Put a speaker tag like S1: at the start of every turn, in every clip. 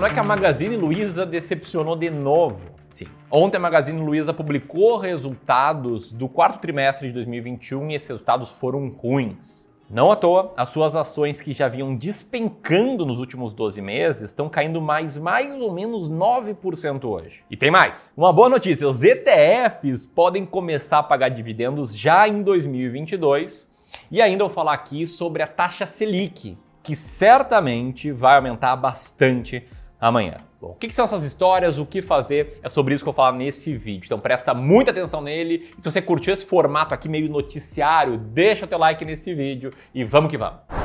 S1: não é que a Magazine Luiza decepcionou de novo. Sim. Ontem a Magazine Luiza publicou resultados do quarto trimestre de 2021 e esses resultados foram ruins. Não à toa, as suas ações que já vinham despencando nos últimos 12 meses estão caindo mais mais ou menos 9% hoje. E tem mais. Uma boa notícia, os ETFs podem começar a pagar dividendos já em 2022. E ainda vou falar aqui sobre a taxa Selic, que certamente vai aumentar bastante amanhã. Bom, o que, são essas histórias, o que fazer? É sobre isso que eu vou falar nesse vídeo. Então presta muita atenção nele. E se você curtiu esse formato aqui meio noticiário, deixa o teu like nesse vídeo e vamos que vamos.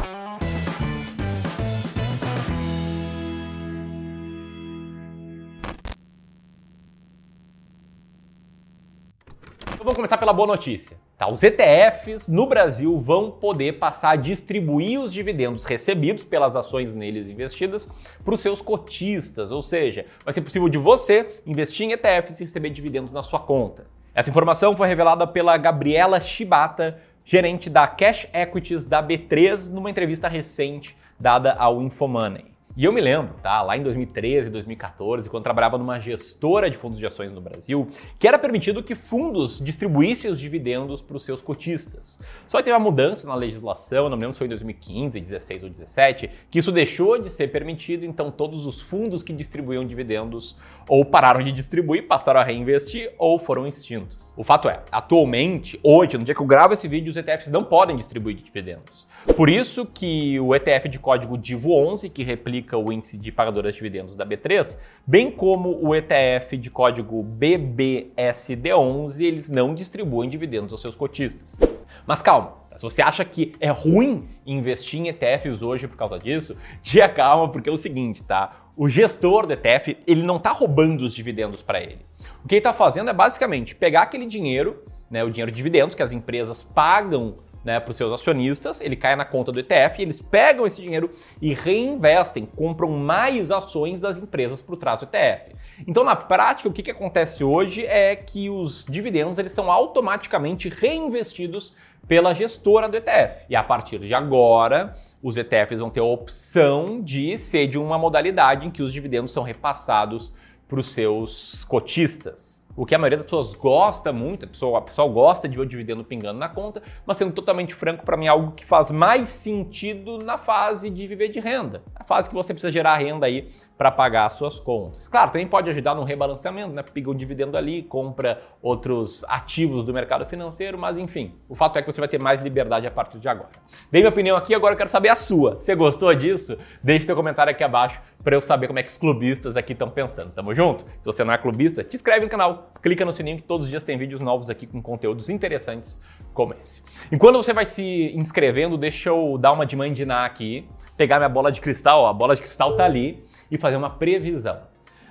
S1: Vamos começar pela boa notícia. Tá, os ETFs no Brasil vão poder passar a distribuir os dividendos recebidos pelas ações neles investidas para os seus cotistas, ou seja, vai ser possível de você investir em ETFs e receber dividendos na sua conta. Essa informação foi revelada pela Gabriela Shibata, gerente da Cash Equities da B3, numa entrevista recente dada ao Infomoney. E eu me lembro, tá, lá em 2013, 2014, quando trabalhava numa gestora de fundos de ações no Brasil, que era permitido que fundos distribuíssem os dividendos para os seus cotistas. Só que teve uma mudança na legislação, não me lembro se foi em 2015, 16 ou 17, que isso deixou de ser permitido, então todos os fundos que distribuíam dividendos ou pararam de distribuir, passaram a reinvestir ou foram extintos. O fato é, atualmente, hoje, no dia que eu gravo esse vídeo, os ETFs não podem distribuir dividendos. Por isso que o ETF de código DIVO11, que replica o índice de pagadoras de dividendos da B3, bem como o ETF de código BBSD11, eles não distribuem dividendos aos seus cotistas. Mas calma, se você acha que é ruim investir em ETFs hoje por causa disso, dia calma, porque é o seguinte, tá? O gestor do ETF, ele não está roubando os dividendos para ele. O que ele está fazendo é basicamente pegar aquele dinheiro, né, o dinheiro de dividendos que as empresas pagam né, para os seus acionistas, ele cai na conta do ETF, eles pegam esse dinheiro e reinvestem, compram mais ações das empresas por trás do ETF. Então, na prática, o que, que acontece hoje é que os dividendos eles são automaticamente reinvestidos pela gestora do ETF. E a partir de agora, os ETFs vão ter a opção de ser de uma modalidade em que os dividendos são repassados para os seus cotistas. O que a maioria das pessoas gosta muito, a pessoa, a pessoa gosta de ver o dividendo pingando na conta, mas sendo totalmente franco, para mim é algo que faz mais sentido na fase de viver de renda. A fase que você precisa gerar renda aí para pagar as suas contas. Claro, também pode ajudar no rebalanceamento, né? Pinga um dividendo ali, compra outros ativos do mercado financeiro, mas enfim, o fato é que você vai ter mais liberdade a partir de agora. Dei minha opinião aqui, agora eu quero saber a sua. Você gostou disso? Deixe seu comentário aqui abaixo para eu saber como é que os clubistas aqui estão pensando. Tamo junto? Se você não é clubista, te inscreve no canal, clica no sininho que todos os dias tem vídeos novos aqui com conteúdos interessantes como esse. Enquanto você vai se inscrevendo, deixa eu dar uma de mandinar aqui, pegar minha bola de cristal, ó, a bola de cristal tá ali, e fazer uma previsão.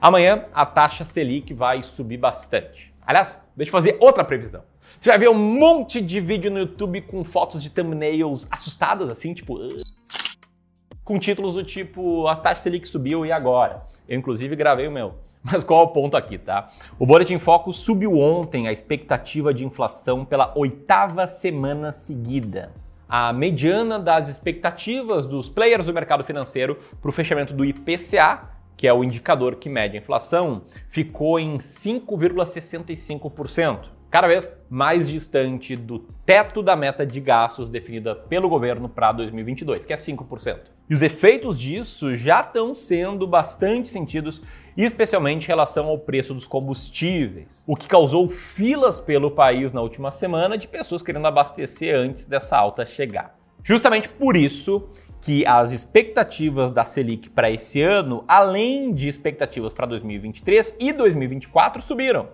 S1: Amanhã a taxa Selic vai subir bastante. Aliás, deixa eu fazer outra previsão. Você vai ver um monte de vídeo no YouTube com fotos de thumbnails assustadas, assim, tipo com títulos do tipo a taxa Selic subiu e agora? Eu inclusive gravei o meu. Mas qual é o ponto aqui, tá? O Boletim Foco subiu ontem a expectativa de inflação pela oitava semana seguida. A mediana das expectativas dos players do mercado financeiro para o fechamento do IPCA, que é o indicador que mede a inflação, ficou em 5,65% cada vez mais distante do teto da meta de gastos definida pelo governo para 2022, que é 5%. E os efeitos disso já estão sendo bastante sentidos, especialmente em relação ao preço dos combustíveis, o que causou filas pelo país na última semana de pessoas querendo abastecer antes dessa alta chegar. Justamente por isso que as expectativas da Selic para esse ano, além de expectativas para 2023 e 2024, subiram.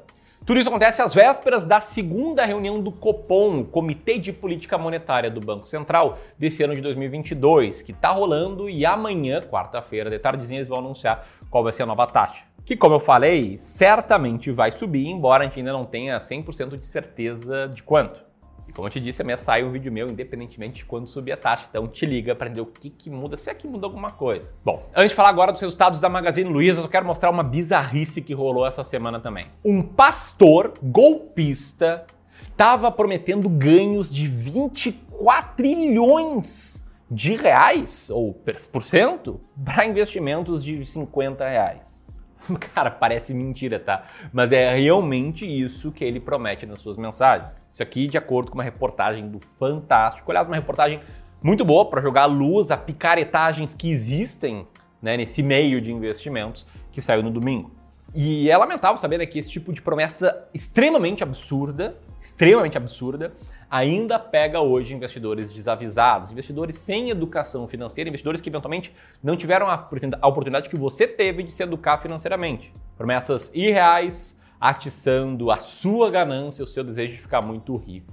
S1: Tudo isso acontece às vésperas da segunda reunião do Copom, o Comitê de Política Monetária do Banco Central, desse ano de 2022, que está rolando e amanhã, quarta-feira, de tardezinha, eles vão anunciar qual vai ser a nova taxa. Que, como eu falei, certamente vai subir, embora a gente ainda não tenha 100% de certeza de quanto. E como eu te disse, amanhã sai um vídeo meu, independentemente de quando subir a taxa. Então te liga para entender o que, que muda, se é que muda alguma coisa. Bom, antes de falar agora dos resultados da Magazine Luiza, eu quero mostrar uma bizarrice que rolou essa semana também. Um pastor golpista estava prometendo ganhos de 24 trilhões de reais ou por cento para investimentos de 50 reais. Cara, parece mentira, tá? Mas é realmente isso que ele promete nas suas mensagens. Isso aqui, de acordo com uma reportagem do Fantástico. Aliás, uma reportagem muito boa para jogar luz a picaretagens que existem né, nesse meio de investimentos que saiu no domingo. E é lamentável saber né, que esse tipo de promessa extremamente absurda, extremamente absurda, ainda pega hoje investidores desavisados, investidores sem educação financeira, investidores que eventualmente não tiveram a oportunidade que você teve de se educar financeiramente. Promessas irreais, atiçando a sua ganância, o seu desejo de ficar muito rico.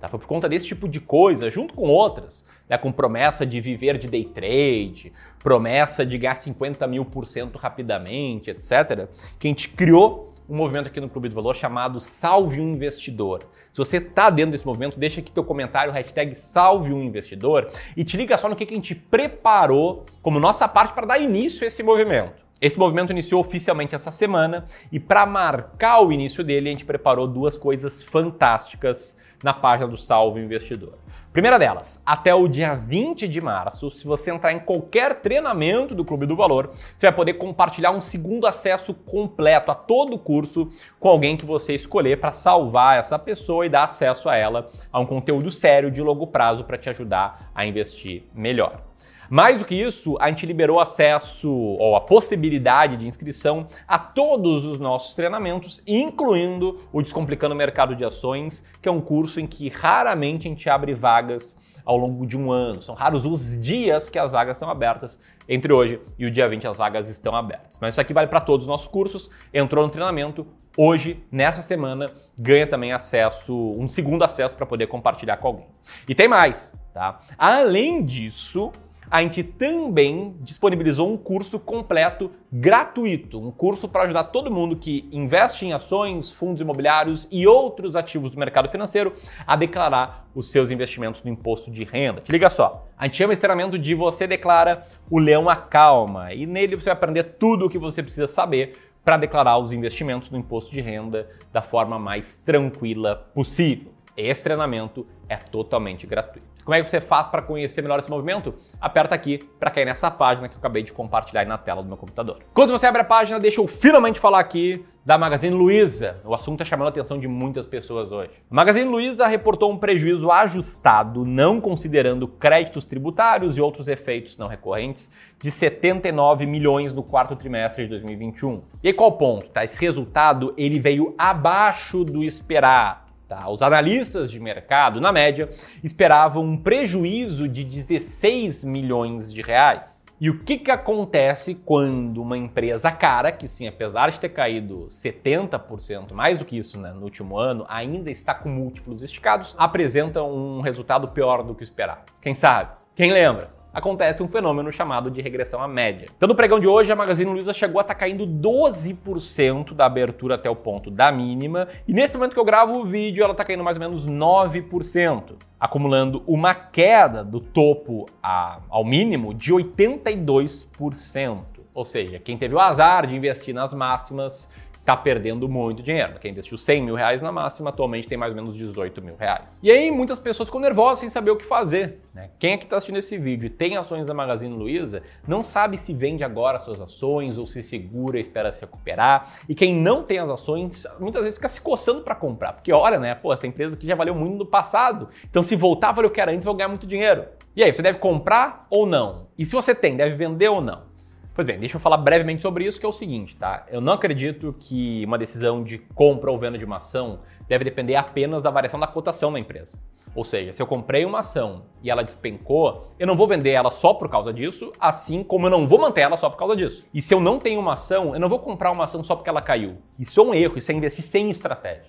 S1: Tá? Foi por conta desse tipo de coisa, junto com outras, né, com promessa de viver de day trade, promessa de ganhar 50 mil por cento rapidamente, etc., que a gente criou um movimento aqui no Clube do Valor chamado Salve um Investidor. Se você está dentro desse movimento, deixa aqui teu comentário, hashtag Salve um Investidor, e te liga só no que a gente preparou como nossa parte para dar início a esse movimento. Esse movimento iniciou oficialmente essa semana e para marcar o início dele, a gente preparou duas coisas fantásticas na página do Salve Investidor. Primeira delas, até o dia 20 de março, se você entrar em qualquer treinamento do Clube do Valor, você vai poder compartilhar um segundo acesso completo a todo o curso com alguém que você escolher para salvar essa pessoa e dar acesso a ela a um conteúdo sério de longo prazo para te ajudar a investir melhor. Mais do que isso, a gente liberou acesso ou a possibilidade de inscrição a todos os nossos treinamentos, incluindo o Descomplicando o Mercado de Ações, que é um curso em que raramente a gente abre vagas ao longo de um ano. São raros os dias que as vagas estão abertas. Entre hoje e o dia 20 as vagas estão abertas. Mas isso aqui vale para todos os nossos cursos. Entrou no treinamento, hoje, nessa semana, ganha também acesso, um segundo acesso para poder compartilhar com alguém. E tem mais, tá? Além disso, a gente também disponibilizou um curso completo gratuito, um curso para ajudar todo mundo que investe em ações, fundos imobiliários e outros ativos do mercado financeiro a declarar os seus investimentos no imposto de renda. Liga só, a gente chama esse treinamento de Você Declara o Leão Acalma e nele você vai aprender tudo o que você precisa saber para declarar os investimentos no imposto de renda da forma mais tranquila possível. Esse treinamento é totalmente gratuito. Como é que você faz para conhecer melhor esse movimento? Aperta aqui para cair nessa página que eu acabei de compartilhar aí na tela do meu computador. Quando você abre a página, deixa eu finalmente falar aqui da Magazine Luiza. O assunto está chamando a atenção de muitas pessoas hoje. Magazine Luiza reportou um prejuízo ajustado, não considerando créditos tributários e outros efeitos não recorrentes, de 79 milhões no quarto trimestre de 2021. E aí qual o ponto? Tá? Esse resultado ele veio abaixo do esperado. Tá? Os analistas de mercado, na média, esperavam um prejuízo de 16 milhões de reais. E o que, que acontece quando uma empresa cara, que sim, apesar de ter caído 70%, mais do que isso né, no último ano, ainda está com múltiplos esticados, apresenta um resultado pior do que esperado? Quem sabe? Quem lembra? Acontece um fenômeno chamado de regressão à média. Então, no pregão de hoje, a Magazine Luiza chegou a estar tá caindo 12% da abertura até o ponto da mínima, e nesse momento que eu gravo o vídeo, ela está caindo mais ou menos 9%, acumulando uma queda do topo a, ao mínimo de 82%. Ou seja, quem teve o azar de investir nas máximas está perdendo muito dinheiro. Quem investiu 100 mil reais na máxima atualmente tem mais ou menos 18 mil reais. E aí muitas pessoas ficam nervosas sem saber o que fazer. Né? Quem é que está assistindo esse vídeo e tem ações da Magazine Luiza não sabe se vende agora suas ações ou se segura espera se recuperar. E quem não tem as ações muitas vezes fica se coçando para comprar, porque olha, né, pô, essa empresa aqui já valeu muito no passado. Então se voltar valeu o que era antes, vou ganhar muito dinheiro. E aí, você deve comprar ou não? E se você tem, deve vender ou não? Pois bem, deixa eu falar brevemente sobre isso, que é o seguinte, tá? Eu não acredito que uma decisão de compra ou venda de uma ação deve depender apenas da variação da cotação da empresa. Ou seja, se eu comprei uma ação e ela despencou, eu não vou vender ela só por causa disso, assim como eu não vou manter ela só por causa disso. E se eu não tenho uma ação, eu não vou comprar uma ação só porque ela caiu. Isso é um erro, isso é investir sem estratégia.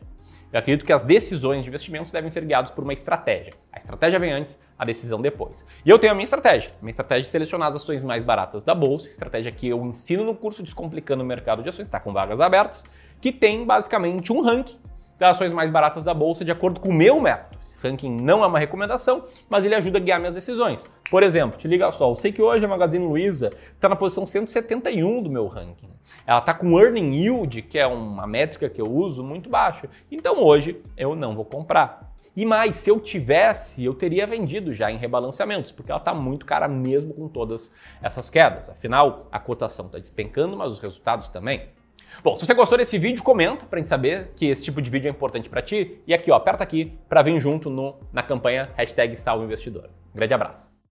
S1: Eu acredito que as decisões de investimentos devem ser guiadas por uma estratégia. A estratégia vem antes, a decisão depois. E eu tenho a minha estratégia. Minha estratégia é selecionar as ações mais baratas da bolsa, estratégia que eu ensino no curso Descomplicando o Mercado de Ações, está com vagas abertas, que tem basicamente um ranking das ações mais baratas da bolsa de acordo com o meu método. Ranking não é uma recomendação, mas ele ajuda a guiar minhas decisões. Por exemplo, te liga só, eu sei que hoje a Magazine Luiza está na posição 171 do meu ranking ela está com earning yield, que é uma métrica que eu uso, muito baixo. Então hoje eu não vou comprar. E mais, se eu tivesse, eu teria vendido já em rebalanceamentos, porque ela está muito cara mesmo com todas essas quedas. Afinal, a cotação está despencando, mas os resultados também. Bom, se você gostou desse vídeo, comenta pra gente saber que esse tipo de vídeo é importante para ti. E aqui, ó, aperta aqui para vir junto no, na campanha hashtag Salve Investidor. Grande abraço.